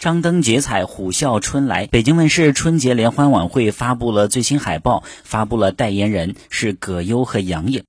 张灯结彩虎啸春来。北京卫视春节联欢晚会发布了最新海报发布了代言人是葛优和杨颖。